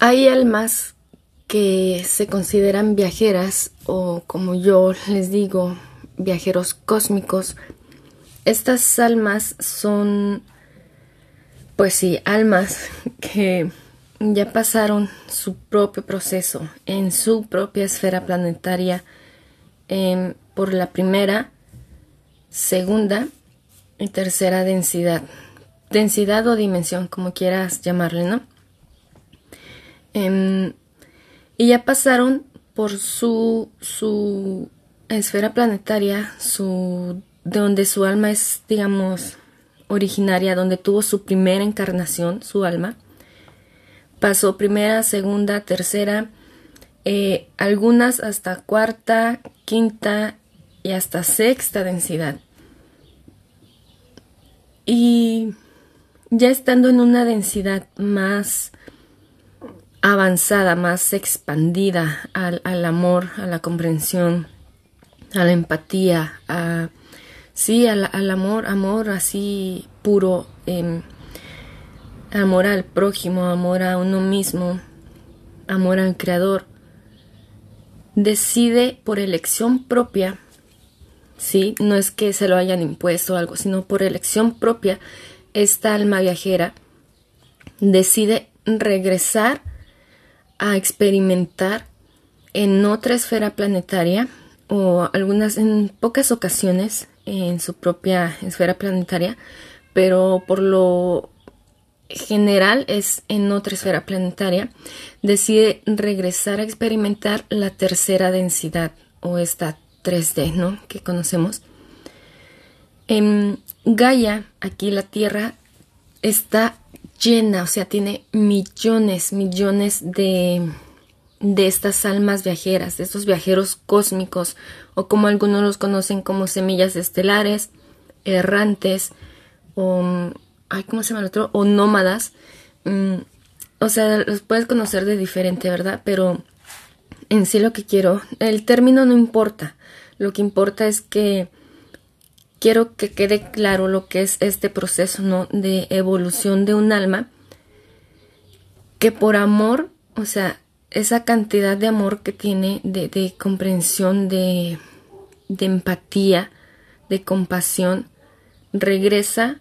Hay almas que se consideran viajeras o como yo les digo, viajeros cósmicos. Estas almas son, pues sí, almas que ya pasaron su propio proceso en su propia esfera planetaria por la primera, segunda y tercera densidad. Densidad o dimensión, como quieras llamarle, ¿no? Em, y ya pasaron por su, su esfera planetaria, su, de donde su alma es, digamos, originaria, donde tuvo su primera encarnación, su alma. Pasó primera, segunda, tercera, eh, algunas hasta cuarta, quinta y hasta sexta densidad. Y ya estando en una densidad más avanzada, más expandida al, amor, a la comprensión, a la empatía, a, sí, al, amor, amor así puro, em, amor al prójimo, amor a uno mismo, amor al creador, decide por elección propia, sí, no es que se lo hayan impuesto o algo, sino por elección propia, esta alma viajera decide regresar a experimentar en otra esfera planetaria o algunas en pocas ocasiones en su propia esfera planetaria, pero por lo general es en otra esfera planetaria, decide regresar a experimentar la tercera densidad o esta 3D, ¿no? Que conocemos. En Gaia, aquí la Tierra, está llena, o sea, tiene millones, millones de, de estas almas viajeras, de estos viajeros cósmicos, o como algunos los conocen como semillas estelares, errantes, o, ay, ¿cómo se llama el otro? O nómadas. Mm, o sea, los puedes conocer de diferente, ¿verdad? Pero en sí lo que quiero, el término no importa, lo que importa es que quiero que quede claro lo que es este proceso ¿no? de evolución de un alma, que por amor, o sea, esa cantidad de amor que tiene, de, comprensión, de, de empatía, de compasión, regresa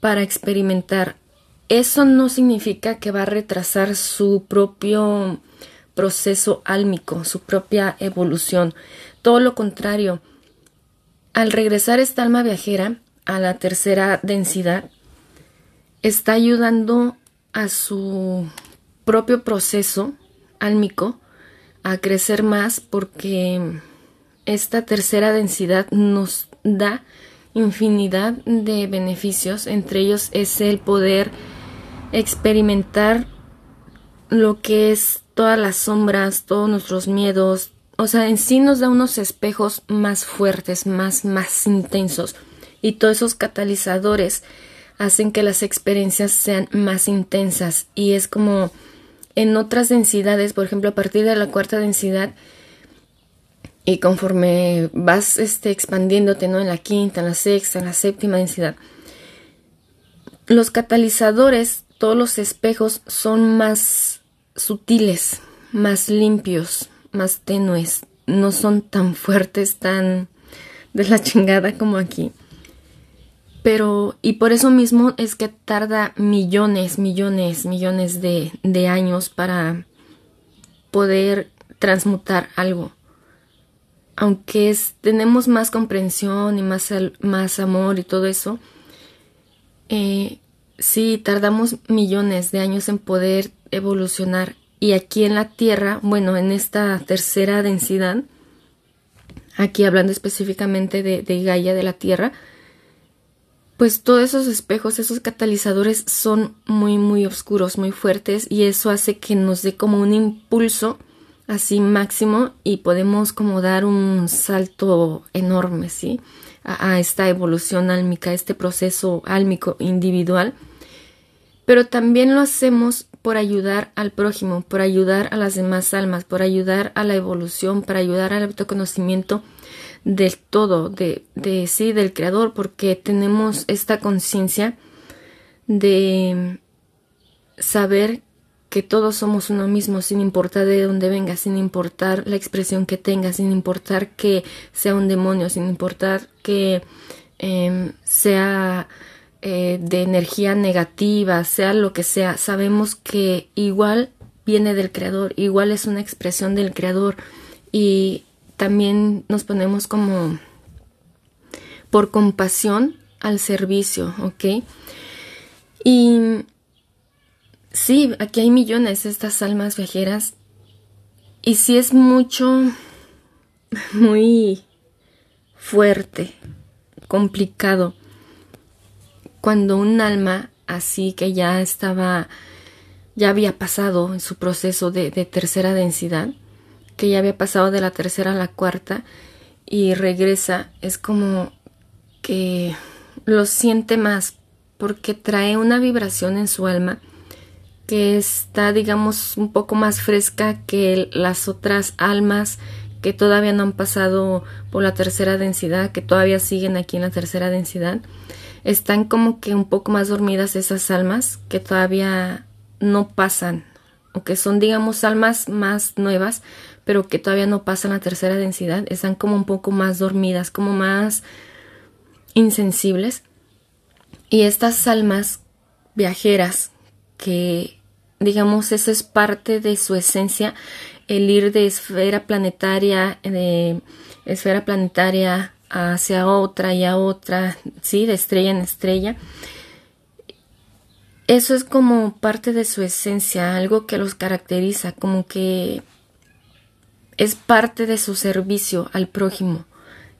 para experimentar. Eso no significa que va a retrasar su propio proceso álmico, su propia evolución. Todo lo contrario, al regresar esta alma viajera a la tercera densidad, está ayudando a su propio proceso álmico a crecer más porque esta tercera densidad nos da infinidad de beneficios, entre ellos es el poder experimentar lo que es todas las sombras, todos nuestros miedos, o sea, en sí nos da unos espejos más fuertes, más, más intensos. Y todos esos catalizadores hacen que las experiencias sean más intensas. Y es como en otras densidades, por ejemplo, a partir de la cuarta densidad, y conforme vas este, expandiéndote, ¿no? En la quinta, en la sexta, en la séptima densidad, los catalizadores, todos los espejos son más sutiles, más limpios, más tenues, no son tan fuertes, tan de la chingada como aquí. Pero, y por eso mismo es que tarda millones, millones, millones de, años para poder transmutar algo. Aunque es, tenemos más comprensión y más, más amor y todo eso, eh, sí, tardamos millones de años en poder evolucionar y aquí en la Tierra, bueno, en esta tercera densidad, aquí hablando específicamente de, de Gaia, de la Tierra, pues todos esos espejos, esos catalizadores son muy, muy oscuros, muy fuertes y eso hace que nos dé como un impulso así máximo y podemos como dar un salto enorme, ¿sí? A, a esta evolución álmica, este proceso álmico individual. Pero también lo hacemos por ayudar al prójimo, por ayudar a las demás almas, por ayudar a la evolución, para ayudar al autoconocimiento del todo, de, de sí, del creador, porque tenemos esta conciencia de saber que todos somos uno mismo, sin importar de dónde venga, sin importar la expresión que tenga, sin importar que sea un demonio, sin importar que em, sea eh, de energía negativa, sea lo que sea, sabemos que igual viene del Creador, igual es una expresión del Creador. Y también nos ponemos como por compasión al servicio, ¿ok? Y sí, aquí hay millones de estas almas viajeras. Y sí es mucho, muy fuerte, complicado, cuando un alma así que ya estaba, ya había pasado en su proceso de, de tercera densidad, que ya había pasado de la tercera a la cuarta y regresa, es como que lo siente más porque trae una vibración en su alma que está, digamos, un poco más fresca que las otras almas que todavía no han pasado por la tercera densidad, que todavía siguen aquí en la tercera densidad. Están como que un poco más dormidas esas almas que todavía no pasan, o que son, digamos, almas más nuevas, pero que todavía no pasan la tercera densidad. Están como un poco más dormidas, como más insensibles. Y estas almas viajeras que, digamos, eso es parte de su esencia, el ir de esfera planetaria, de esfera planetaria hacia otra y a otra, sí, de estrella en estrella. Eso es como parte de su esencia, algo que los caracteriza, como que es parte de su servicio al prójimo,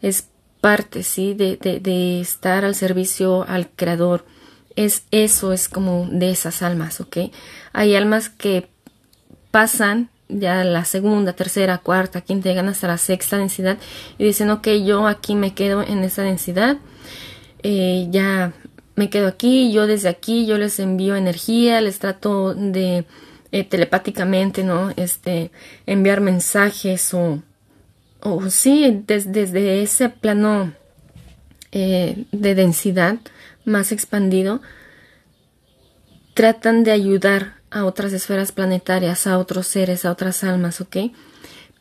es parte, ¿sí? De, de, estar al servicio al Creador. Es eso, es como de esas almas, ¿ok? Hay almas que pasan ya la segunda, tercera, cuarta, quinta, llegan hasta la sexta densidad y dicen, ok, yo aquí me quedo en esa densidad, eh, ya me quedo aquí, yo desde aquí, yo les envío energía, les trato de eh, telepáticamente, ¿no? Este, enviar mensajes o o sí, desde ese plano eh, de densidad más expandido, tratan de ayudar a otras esferas planetarias, a otros seres, a otras almas, ¿ok?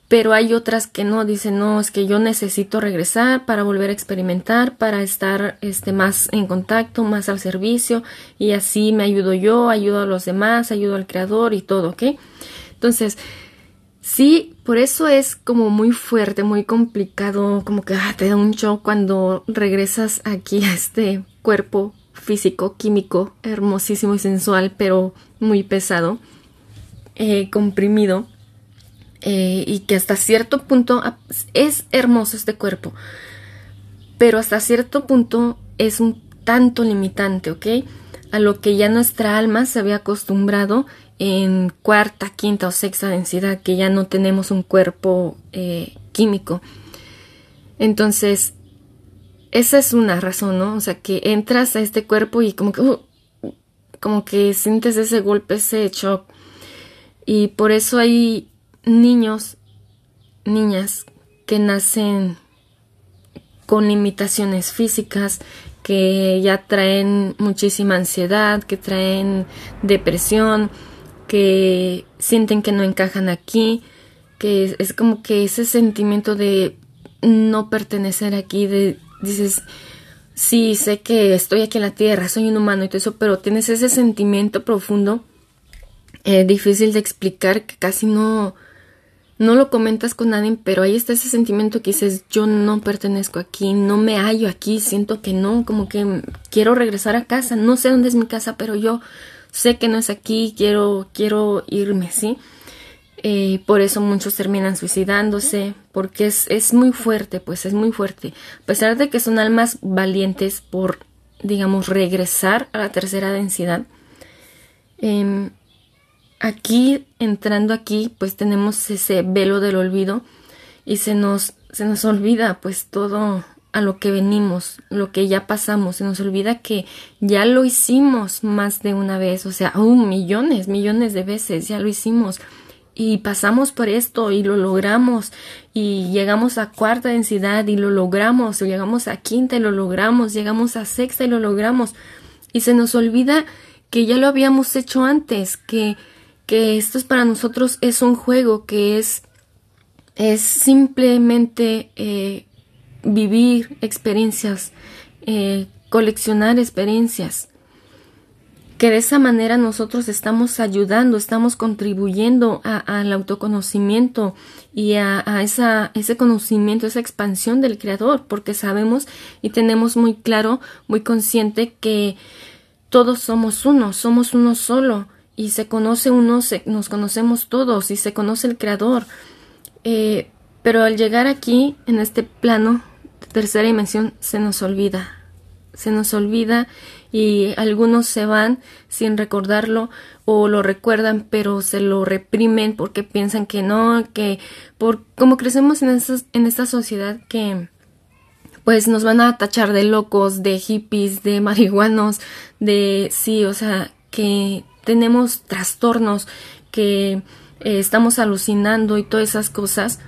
Pero hay otras que no, dicen, no, es que yo necesito regresar para volver a experimentar, para estar este, más en contacto, más al servicio, y así me ayudo yo, ayudo a los demás, ayudo al creador y todo, ¿ok? Entonces, Sí, por eso es como muy fuerte, muy complicado, como que ah, te da un shock cuando regresas aquí a este cuerpo físico, químico, hermosísimo y sensual, pero muy pesado, eh, comprimido, eh, y que hasta cierto punto es hermoso este cuerpo, pero hasta cierto punto es un tanto limitante, ¿ok? A lo que ya nuestra alma se había acostumbrado en cuarta, quinta o sexta densidad, que ya no tenemos un cuerpo eh, químico. Entonces, esa es una razón, ¿no? O sea, que entras a este cuerpo y como que, uh, como que sientes ese golpe, ese shock. Y por eso hay niños, niñas que nacen con limitaciones físicas, que ya traen muchísima ansiedad, que traen depresión, que sienten que no encajan aquí, que es, como que ese sentimiento de no pertenecer aquí, de dices, sí, sé que estoy aquí en la tierra, soy un humano y todo eso, pero tienes ese sentimiento profundo, eh, difícil de explicar, que casi no, no lo comentas con nadie, pero ahí está ese sentimiento que dices, yo no pertenezco aquí, no me hallo aquí, siento que no, como que quiero regresar a casa, no sé dónde es mi casa, pero yo sé que no es aquí, quiero, quiero irme, ¿sí? Eh, por eso muchos terminan suicidándose, porque es, es, muy fuerte, pues es muy fuerte. A pesar de que son almas valientes por, digamos, regresar a la tercera densidad, em, aquí, entrando aquí, pues tenemos ese velo del olvido y se nos, se nos olvida pues todo a lo que venimos, lo que ya pasamos. Se nos olvida que ya lo hicimos más de una vez, o sea, aún millones, millones de veces ya lo hicimos. Y pasamos por esto y lo logramos. Y llegamos a cuarta densidad y lo logramos. O llegamos a quinta y lo logramos. Llegamos a sexta y lo logramos. Y se nos olvida que ya lo habíamos hecho antes, que, que esto es para nosotros es un juego, que es, es simplemente eh, vivir experiencias, eh, coleccionar experiencias que de esa manera nosotros estamos ayudando, estamos contribuyendo al autoconocimiento y a, esa, ese conocimiento, esa expansión del Creador, porque sabemos y tenemos muy claro, muy consciente que todos somos uno, somos uno solo y se conoce uno, nos conocemos todos y se conoce el Creador. Eh, pero al llegar aquí, en este plano de tercera dimensión, se nos olvida, se nos olvida y algunos se van sin recordarlo o lo recuerdan pero se lo reprimen porque piensan que no, que por como crecemos en, en esta sociedad que pues nos van a tachar de locos, de hippies, de marihuanos, de sí, o sea, que tenemos trastornos, que eh, estamos alucinando y todas esas cosas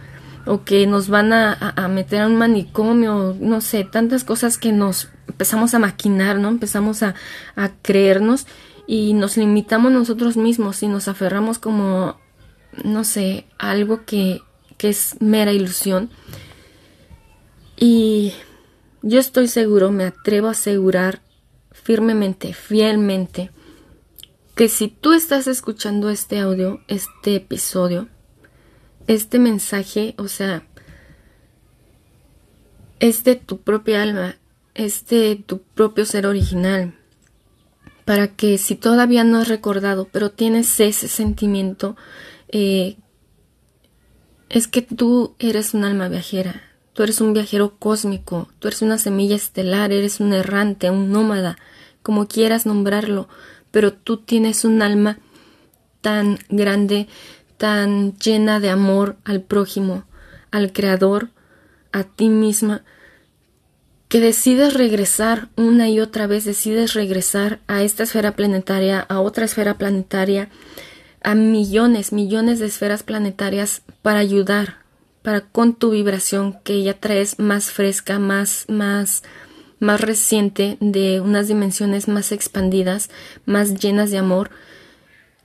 o que nos van a, a, meter a un manicomio, no sé, tantas cosas que nos empezamos a maquinar, ¿no? Empezamos a, a creernos y nos limitamos nosotros mismos y nos aferramos como, no sé, algo que, que es mera ilusión. Y yo estoy seguro, me atrevo a asegurar firmemente, fielmente, que si tú estás escuchando este audio, este episodio, este mensaje, o sea, es de tu propia alma, es de tu propio ser original, para que si todavía no has recordado, pero tienes ese sentimiento, eh, es que tú eres un alma viajera, tú eres un viajero cósmico, tú eres una semilla estelar, eres un errante, un nómada, como quieras nombrarlo, pero tú tienes un alma tan grande, tan llena de amor al prójimo, al Creador, a ti misma, que decides regresar una y otra vez, decides regresar a esta esfera planetaria, a otra esfera planetaria, a millones, millones de esferas planetarias para ayudar, para con tu vibración que ya traes más fresca, más, más, más reciente, de unas dimensiones más expandidas, más llenas de amor,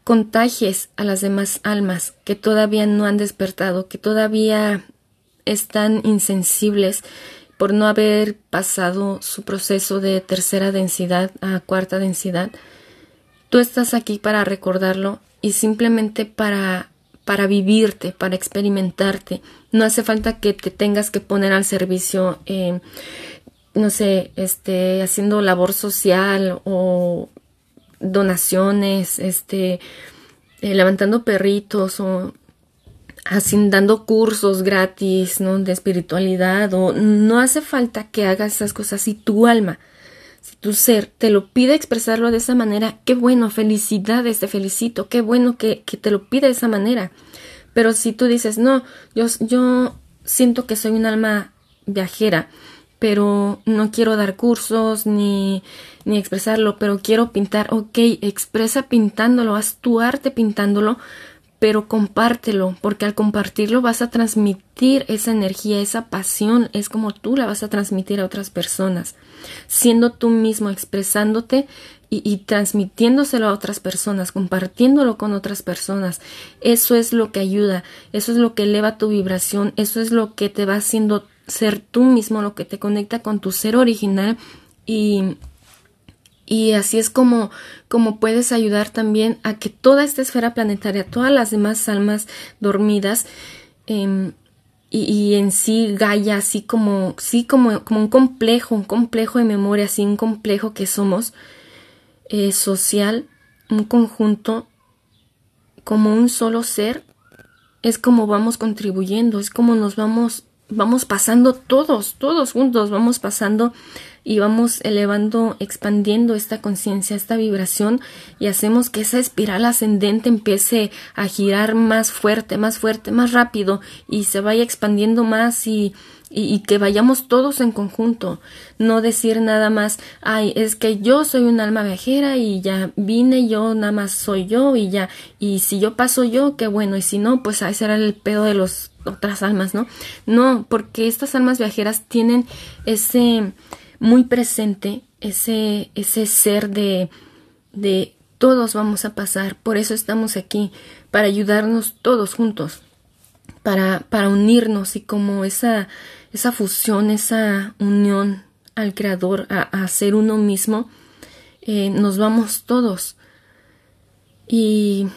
contagies a las demás almas que todavía no han despertado, que todavía están insensibles por no haber pasado su proceso de tercera densidad a cuarta densidad. Tú estás aquí para recordarlo y simplemente para para vivirte, para experimentarte. No hace falta que te tengas que poner al servicio, eh, no sé, este, haciendo labor social o donaciones, este, eh, levantando perritos o así dando cursos gratis, ¿no? De espiritualidad o no hace falta que hagas esas cosas si tu alma, si tu ser te lo pide expresarlo de esa manera, qué bueno, felicidades, te felicito, qué bueno que, te lo pide de esa manera. Pero si tú dices, no, yo, yo siento que soy un alma viajera, pero no quiero dar cursos ni, ni expresarlo, pero quiero pintar, ok, expresa pintándolo, haz tu arte pintándolo, pero compártelo, porque al compartirlo vas a transmitir esa energía, esa pasión, es como tú la vas a transmitir a otras personas, siendo tú mismo, expresándote y, y, transmitiéndoselo a otras personas, compartiéndolo con otras personas. Eso es lo que ayuda, eso es lo que eleva tu vibración, eso es lo que te va haciendo ser tú mismo, lo que te conecta con tu ser original y, y así es como, como puedes ayudar también a que toda esta esfera planetaria, todas las demás almas dormidas, em, y, en sí Gaia, así como, sí, como, como un complejo, un complejo de memoria, así un complejo que somos eh, social, un conjunto, como un solo ser, es como vamos contribuyendo, es como nos vamos vamos pasando todos, todos juntos, vamos pasando y vamos elevando, expandiendo esta conciencia, esta vibración y hacemos que esa espiral ascendente empiece a girar más fuerte, más fuerte, más rápido y se vaya expandiendo más y, y, que vayamos todos en conjunto, no decir nada más, ay, es que yo soy un alma viajera y ya vine yo, nada más soy yo y ya, y si yo paso yo, qué bueno, y si no, pues ahí será el pedo de los otras almas, ¿no? No, porque estas almas viajeras tienen ese muy presente, ese, ese ser de, de todos vamos a pasar, por eso estamos aquí, para ayudarnos todos juntos, para, para unirnos y como esa, esa fusión, esa unión al Creador, a, a ser uno mismo, eh, nos vamos todos. Y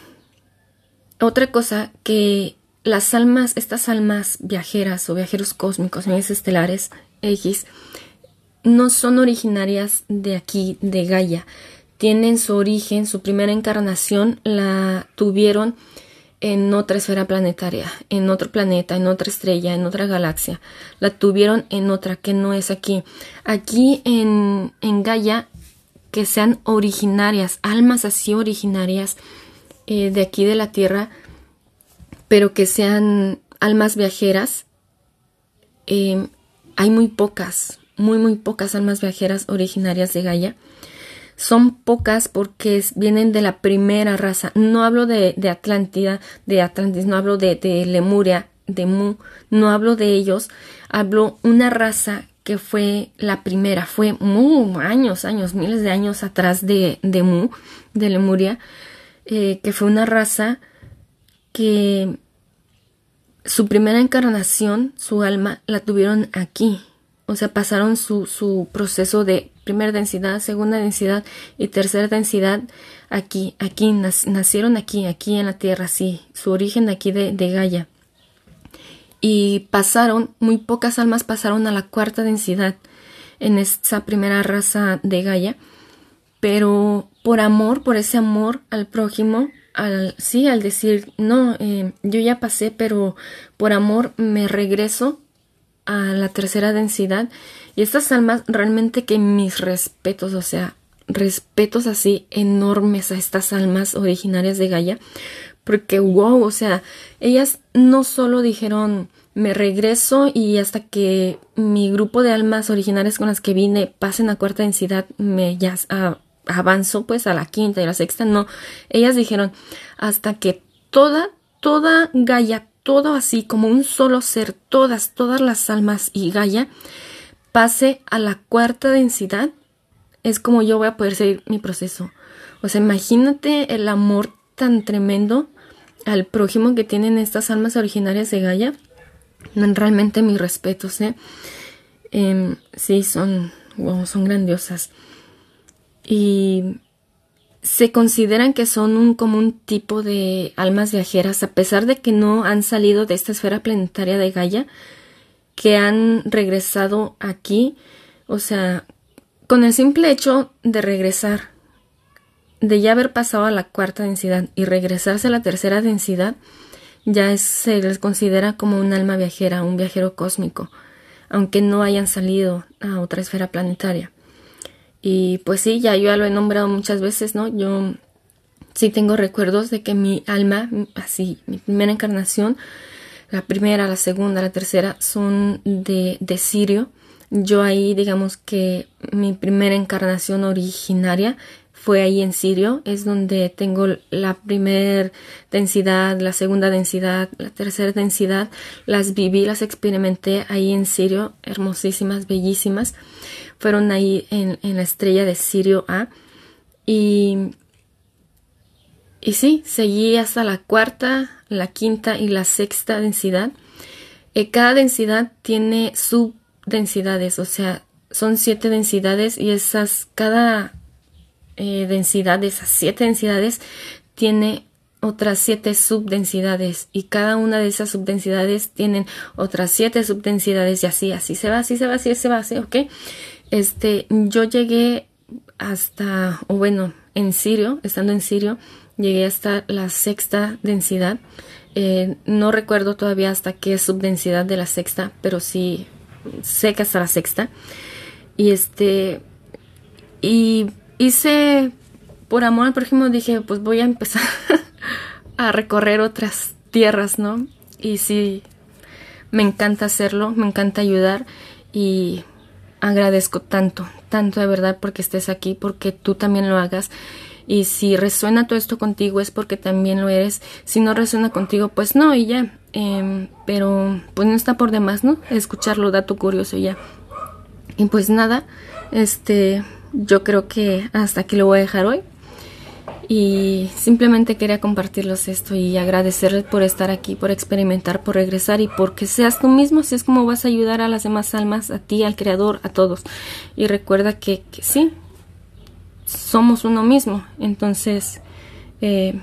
otra cosa que las almas, estas almas viajeras o viajeros cósmicos, naves estelares X, no son originarias de aquí, de Gaia. Tienen su origen, su primera encarnación la tuvieron en otra esfera planetaria, en otro planeta, en otra estrella, en otra galaxia. La tuvieron en otra que no es aquí. Aquí en, en Gaia, que sean originarias, almas así originarias eh, de aquí de la Tierra, pero que sean almas viajeras, eh, hay muy pocas, muy, muy pocas almas viajeras originarias de Gaia. Son pocas porque vienen de la primera raza. No hablo de, Atlántida, de Atlantis, no hablo de, de, Lemuria, de Mu, no hablo de ellos. Hablo una raza que fue la primera, fue muy años, años, miles de años atrás de, de Mu, de Lemuria, eh, que fue una raza que su primera encarnación, su alma, la tuvieron aquí, o sea, pasaron su, su proceso de primera densidad, segunda densidad y tercera densidad aquí, aquí, nacieron aquí, aquí en la Tierra, sí, su origen aquí de, de Gaia. Y pasaron, muy pocas almas pasaron a la cuarta densidad en esa primera raza de Gaia, pero por amor, por ese amor al prójimo, al, sí, al decir, no, eh, yo ya pasé, pero por amor me regreso a la tercera densidad. Y estas almas, realmente que mis respetos, o sea, respetos así enormes a estas almas originarias de Gaia, porque wow, o sea, ellas no solo dijeron me regreso y hasta que mi grupo de almas originarias con las que vine pasen a cuarta densidad, me ya avanzo pues a la quinta y la sexta, no, ellas dijeron hasta que toda, toda Gaia, todo así como un solo ser, todas, todas las almas y Gaia, pase a la cuarta densidad, es como yo voy a poder seguir mi proceso. O sea, imagínate el amor tan tremendo al prójimo que tienen estas almas originarias de Gaia. Realmente mis respetos, ¿eh? Em, sí, son, son grandiosas. Y se consideran que son un común tipo de almas viajeras, a pesar de que no han salido de esta esfera planetaria de Gaia, que han regresado aquí, o sea, con el simple hecho de regresar, de ya haber pasado a la cuarta densidad y regresarse a la tercera densidad, ya se les considera como un alma viajera, un viajero cósmico, aunque no hayan salido a otra esfera planetaria. Y pues sí, ya yo ya lo he nombrado muchas veces, ¿no? Yo sí tengo recuerdos de que mi alma, así, mi primera encarnación, la primera, la segunda, la tercera, son de, de Sirio. Yo ahí, digamos que mi primera encarnación originaria fue ahí en Sirio, es donde tengo la primera densidad, la segunda densidad, la tercera densidad, las viví, las experimenté ahí en Sirio, hermosísimas, bellísimas fueron ahí en, la estrella de Sirio A. Y, y sí, seguí hasta la cuarta, la quinta y la sexta densidad. Eh, cada densidad tiene subdensidades, o sea, son siete densidades y esas, cada eh, densidad de esas siete densidades tiene otras siete subdensidades y cada una de esas subdensidades tienen otras siete subdensidades y así, así se va, así se va, así se va, así, ¿ok? Este, yo llegué hasta, o bueno, en Sirio, estando en Sirio, llegué hasta la sexta densidad. Eh, no recuerdo todavía hasta qué subdensidad de la sexta, pero sí sé que hasta la sexta. Y este, y hice, por amor al prójimo, dije, pues voy a empezar a recorrer otras tierras, ¿no? Y sí, me encanta hacerlo, me encanta ayudar y agradezco tanto, tanto de verdad porque estés aquí, porque tú también lo hagas. Y si resuena todo esto contigo es porque también lo eres. Si no resuena contigo, pues no, y ya. Em, pero pues no está por demás, ¿no? Escucharlo, dato curioso y ya. Y pues nada, este, yo creo que hasta aquí lo voy a dejar hoy. Y simplemente quería compartirles esto y agradecerles por estar aquí, por experimentar, por regresar y porque seas tú mismo, así es como vas a ayudar a las demás almas, a ti, al Creador, a todos. Y recuerda que, que sí, somos uno mismo. Entonces, eh,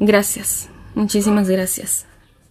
gracias, muchísimas gracias.